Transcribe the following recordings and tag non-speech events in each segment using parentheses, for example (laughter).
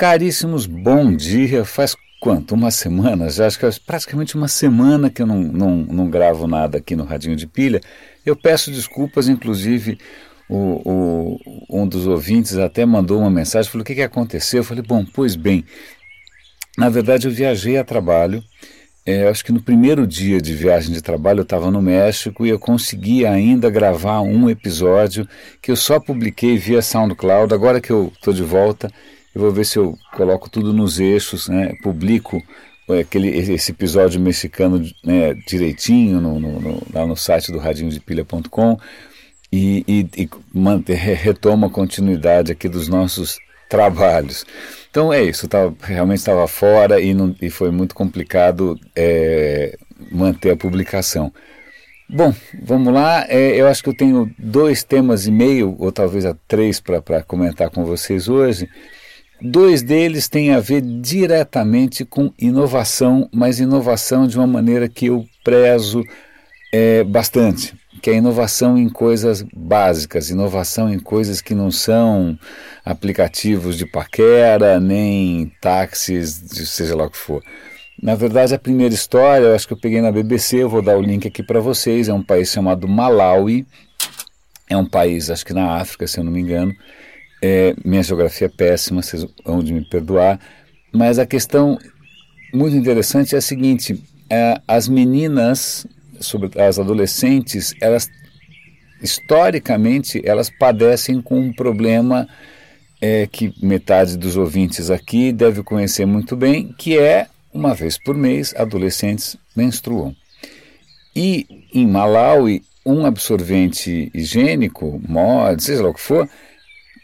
Caríssimos, bom dia. Faz quanto? Uma semana? Já acho que é praticamente uma semana que eu não, não, não gravo nada aqui no Radinho de Pilha. Eu peço desculpas, inclusive o, o, um dos ouvintes até mandou uma mensagem, falou: o que, que aconteceu? Eu falei: bom, pois bem, na verdade eu viajei a trabalho. É, acho que no primeiro dia de viagem de trabalho eu estava no México e eu consegui ainda gravar um episódio que eu só publiquei via SoundCloud. Agora que eu estou de volta, eu vou ver se eu coloco tudo nos eixos, né? publico é, aquele, esse episódio mexicano né, direitinho no, no, no, lá no site do radinhodepilha.com e, e, e manter, retoma a continuidade aqui dos nossos trabalhos. Então é isso, tava, realmente estava fora e, não, e foi muito complicado é, manter a publicação. Bom, vamos lá. É, eu acho que eu tenho dois temas e meio, ou talvez a três, para comentar com vocês hoje. Dois deles têm a ver diretamente com inovação, mas inovação de uma maneira que eu prezo é, bastante, que é inovação em coisas básicas, inovação em coisas que não são aplicativos de paquera, nem táxis, seja lá o que for. Na verdade, a primeira história, eu acho que eu peguei na BBC, eu vou dar o link aqui para vocês, é um país chamado Malawi, é um país, acho que na África, se eu não me engano, é, minha geografia é péssima, vocês vão de me perdoar, mas a questão muito interessante é a seguinte: é, as meninas, sobre as adolescentes, elas historicamente elas padecem com um problema é, que metade dos ouvintes aqui deve conhecer muito bem, que é uma vez por mês adolescentes menstruam. E em Malawi, um absorvente higiênico, mod, seja lá o que for,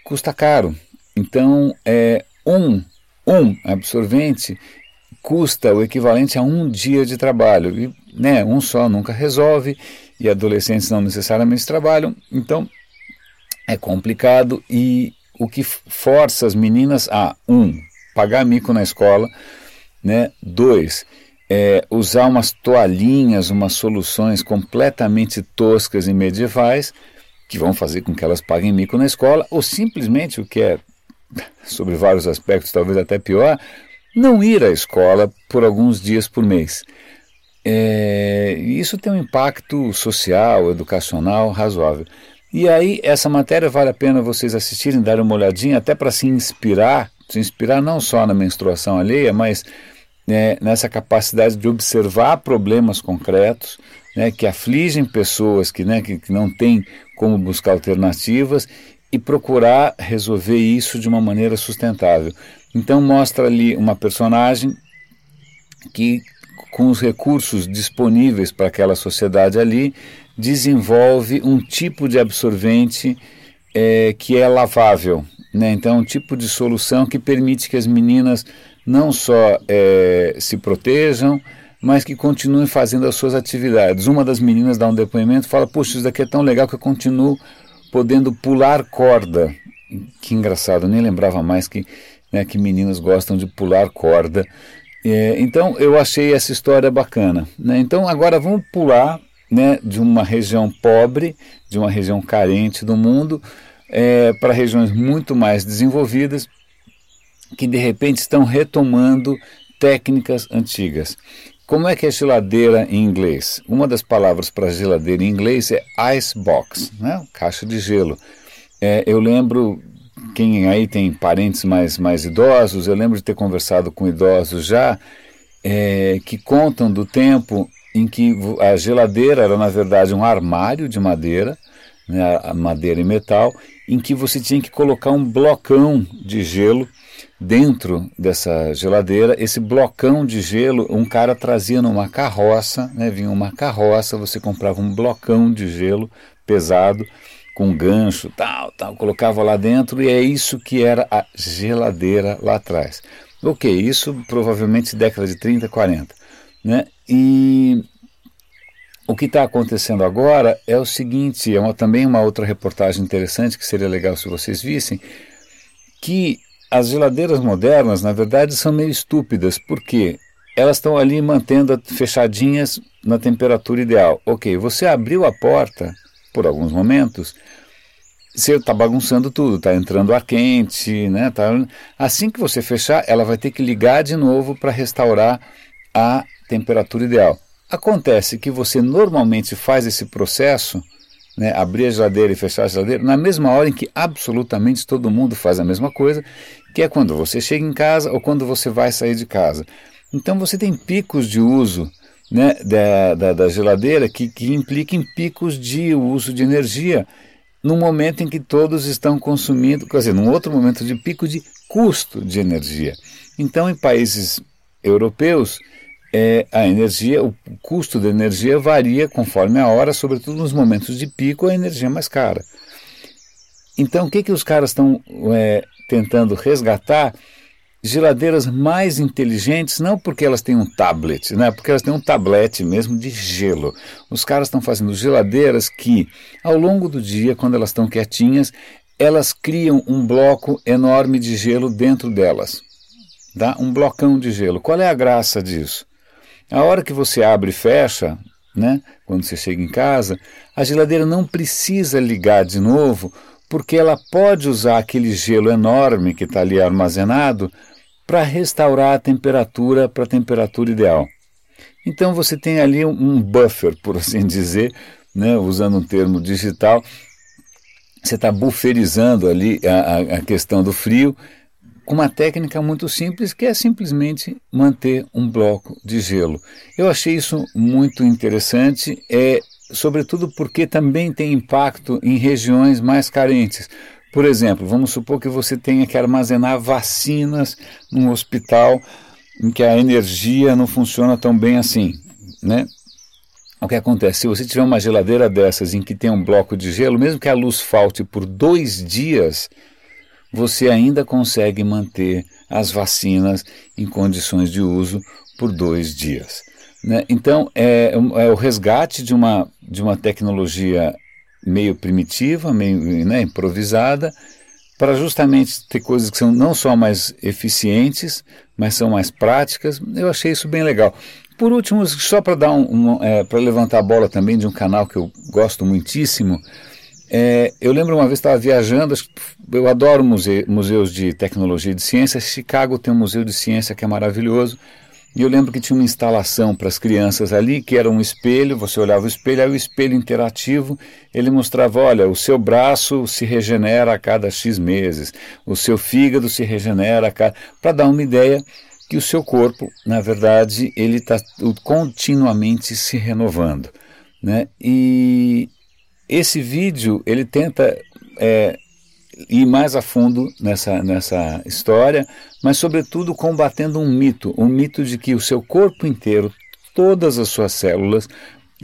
custa caro. Então, é, um, um absorvente custa o equivalente a um dia de trabalho. E, né, um só nunca resolve, e adolescentes não necessariamente trabalham, então é complicado. E o que força as meninas a, um, pagar mico na escola, né, dois, é, usar umas toalhinhas, umas soluções completamente toscas e medievais, que vão fazer com que elas paguem mico na escola, ou simplesmente, o que é, (laughs) sobre vários aspectos, talvez até pior, não ir à escola por alguns dias por mês. É, isso tem um impacto social, educacional razoável. E aí, essa matéria vale a pena vocês assistirem, darem uma olhadinha, até para se inspirar, se inspirar não só na menstruação alheia, mas né, nessa capacidade de observar problemas concretos né, que afligem pessoas que, né, que, que não têm como buscar alternativas e procurar resolver isso de uma maneira sustentável. Então mostra ali uma personagem que com os recursos disponíveis para aquela sociedade ali desenvolve um tipo de absorvente é, que é lavável. Né? Então, um tipo de solução que permite que as meninas não só é, se protejam, mas que continuem fazendo as suas atividades. Uma das meninas dá um depoimento fala: Poxa, isso daqui é tão legal que eu continuo podendo pular corda. Que engraçado, eu nem lembrava mais que, né, que meninas gostam de pular corda. É, então eu achei essa história bacana. Né? Então agora vamos pular né, de uma região pobre, de uma região carente do mundo, é, para regiões muito mais desenvolvidas, que de repente estão retomando técnicas antigas. Como é que é geladeira em inglês? Uma das palavras para geladeira em inglês é ice box, né? caixa de gelo. É, eu lembro, quem aí tem parentes mais, mais idosos, eu lembro de ter conversado com idosos já, é, que contam do tempo em que a geladeira era, na verdade, um armário de madeira, né, madeira e metal, em que você tinha que colocar um blocão de gelo dentro dessa geladeira, esse blocão de gelo, um cara trazia numa carroça, né, vinha uma carroça, você comprava um blocão de gelo pesado, com gancho, tal, tal, colocava lá dentro e é isso que era a geladeira lá atrás. Ok, isso provavelmente década de 30, 40. Né? E o que está acontecendo agora é o seguinte, é uma, também uma outra reportagem interessante que seria legal se vocês vissem, que as geladeiras modernas, na verdade, são meio estúpidas, porque elas estão ali mantendo fechadinhas na temperatura ideal. Ok, você abriu a porta por alguns momentos, você está bagunçando tudo, está entrando ar quente, né? Tá... Assim que você fechar, ela vai ter que ligar de novo para restaurar a temperatura ideal. Acontece que você normalmente faz esse processo, né, abrir a geladeira e fechar a geladeira, na mesma hora em que absolutamente todo mundo faz a mesma coisa, que é quando você chega em casa ou quando você vai sair de casa. Então você tem picos de uso né, da, da, da geladeira que, que picos de uso de energia no momento em que todos estão consumindo, quer dizer, num outro momento de pico de custo de energia. Então, em países europeus, é, a energia, o custo da energia varia conforme a hora, sobretudo nos momentos de pico, a energia é mais cara. Então, o que, que os caras estão é, tentando resgatar? geladeiras mais inteligentes, não porque elas têm um tablet, né? porque elas têm um tablete mesmo de gelo. Os caras estão fazendo geladeiras que, ao longo do dia, quando elas estão quietinhas, elas criam um bloco enorme de gelo dentro delas. Tá? Um blocão de gelo. Qual é a graça disso? A hora que você abre e fecha, né, quando você chega em casa, a geladeira não precisa ligar de novo, porque ela pode usar aquele gelo enorme que está ali armazenado para restaurar a temperatura para a temperatura ideal. Então você tem ali um buffer, (laughs) por assim dizer, né, usando um termo digital, você está bufferizando ali a, a questão do frio uma técnica muito simples que é simplesmente manter um bloco de gelo. Eu achei isso muito interessante, é sobretudo porque também tem impacto em regiões mais carentes. Por exemplo, vamos supor que você tenha que armazenar vacinas num hospital em que a energia não funciona tão bem assim, né? O que acontece? Se você tiver uma geladeira dessas em que tem um bloco de gelo, mesmo que a luz falte por dois dias, você ainda consegue manter as vacinas em condições de uso por dois dias. Né? Então, é, é, o resgate de uma, de uma tecnologia meio primitiva, meio né, improvisada, para justamente ter coisas que são não só mais eficientes, mas são mais práticas. Eu achei isso bem legal. Por último, só para dar um, um é, para levantar a bola também de um canal que eu gosto muitíssimo, é, eu lembro uma vez estava viajando, eu adoro muse, museus de tecnologia e de ciência. Chicago tem um museu de ciência que é maravilhoso. E eu lembro que tinha uma instalação para as crianças ali, que era um espelho, você olhava o espelho, aí o espelho interativo, ele mostrava, olha, o seu braço se regenera a cada X meses, o seu fígado se regenera a cada... para dar uma ideia que o seu corpo, na verdade, ele está continuamente se renovando. Né? E esse vídeo, ele tenta é, ir mais a fundo nessa, nessa história, mas, sobretudo, combatendo um mito: um mito de que o seu corpo inteiro, todas as suas células,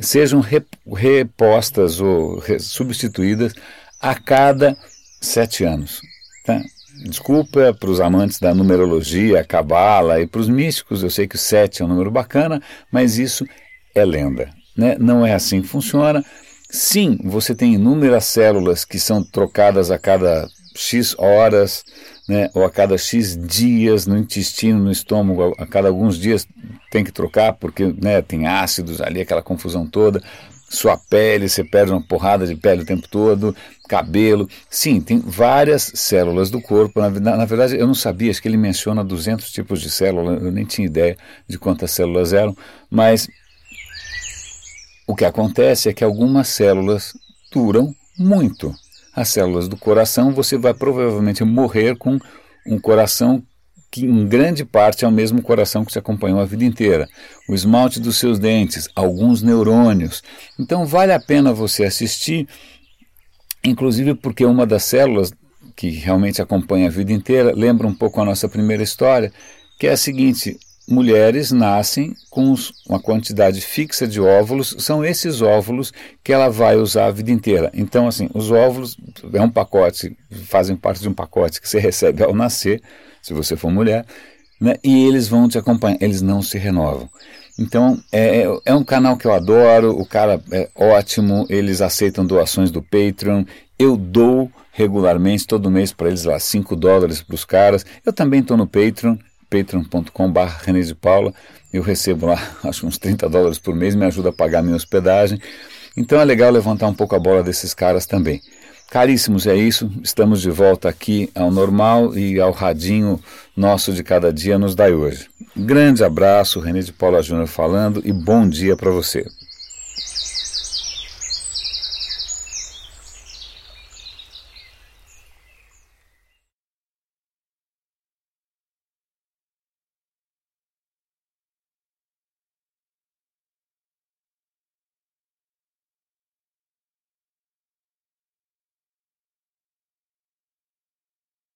sejam repostas ou substituídas a cada sete anos. Tá? Desculpa para os amantes da numerologia, cabala e para os místicos, eu sei que o sete é um número bacana, mas isso é lenda. Né? Não é assim que funciona. Sim, você tem inúmeras células que são trocadas a cada X horas, né, ou a cada X dias no intestino, no estômago, a cada alguns dias tem que trocar, porque né, tem ácidos ali, aquela confusão toda. Sua pele, você perde uma porrada de pele o tempo todo, cabelo. Sim, tem várias células do corpo. Na, na, na verdade, eu não sabia, acho que ele menciona 200 tipos de células, eu nem tinha ideia de quantas células eram, mas o que acontece é que algumas células duram muito. As células do coração, você vai provavelmente morrer com um coração que em grande parte é o mesmo coração que te acompanhou a vida inteira. O esmalte dos seus dentes, alguns neurônios. Então vale a pena você assistir, inclusive porque uma das células que realmente acompanha a vida inteira lembra um pouco a nossa primeira história, que é a seguinte: mulheres nascem com uma quantidade fixa de óvulos, são esses óvulos que ela vai usar a vida inteira. Então, assim, os óvulos é um pacote, fazem parte de um pacote que você recebe ao nascer, se você for mulher, né, e eles vão te acompanhar, eles não se renovam. Então, é, é, é um canal que eu adoro, o cara é ótimo, eles aceitam doações do Patreon, eu dou regularmente, todo mês para eles lá, 5 dólares para os caras. Eu também estou no Patreon, patreon.com.br René de Paula. Eu recebo lá, (laughs) acho uns 30 dólares por mês, me ajuda a pagar minha hospedagem. Então é legal levantar um pouco a bola desses caras também. Caríssimos, é isso. Estamos de volta aqui ao normal e ao radinho nosso de cada dia nos dai hoje. Grande abraço, René de Paula Júnior falando e bom dia para você.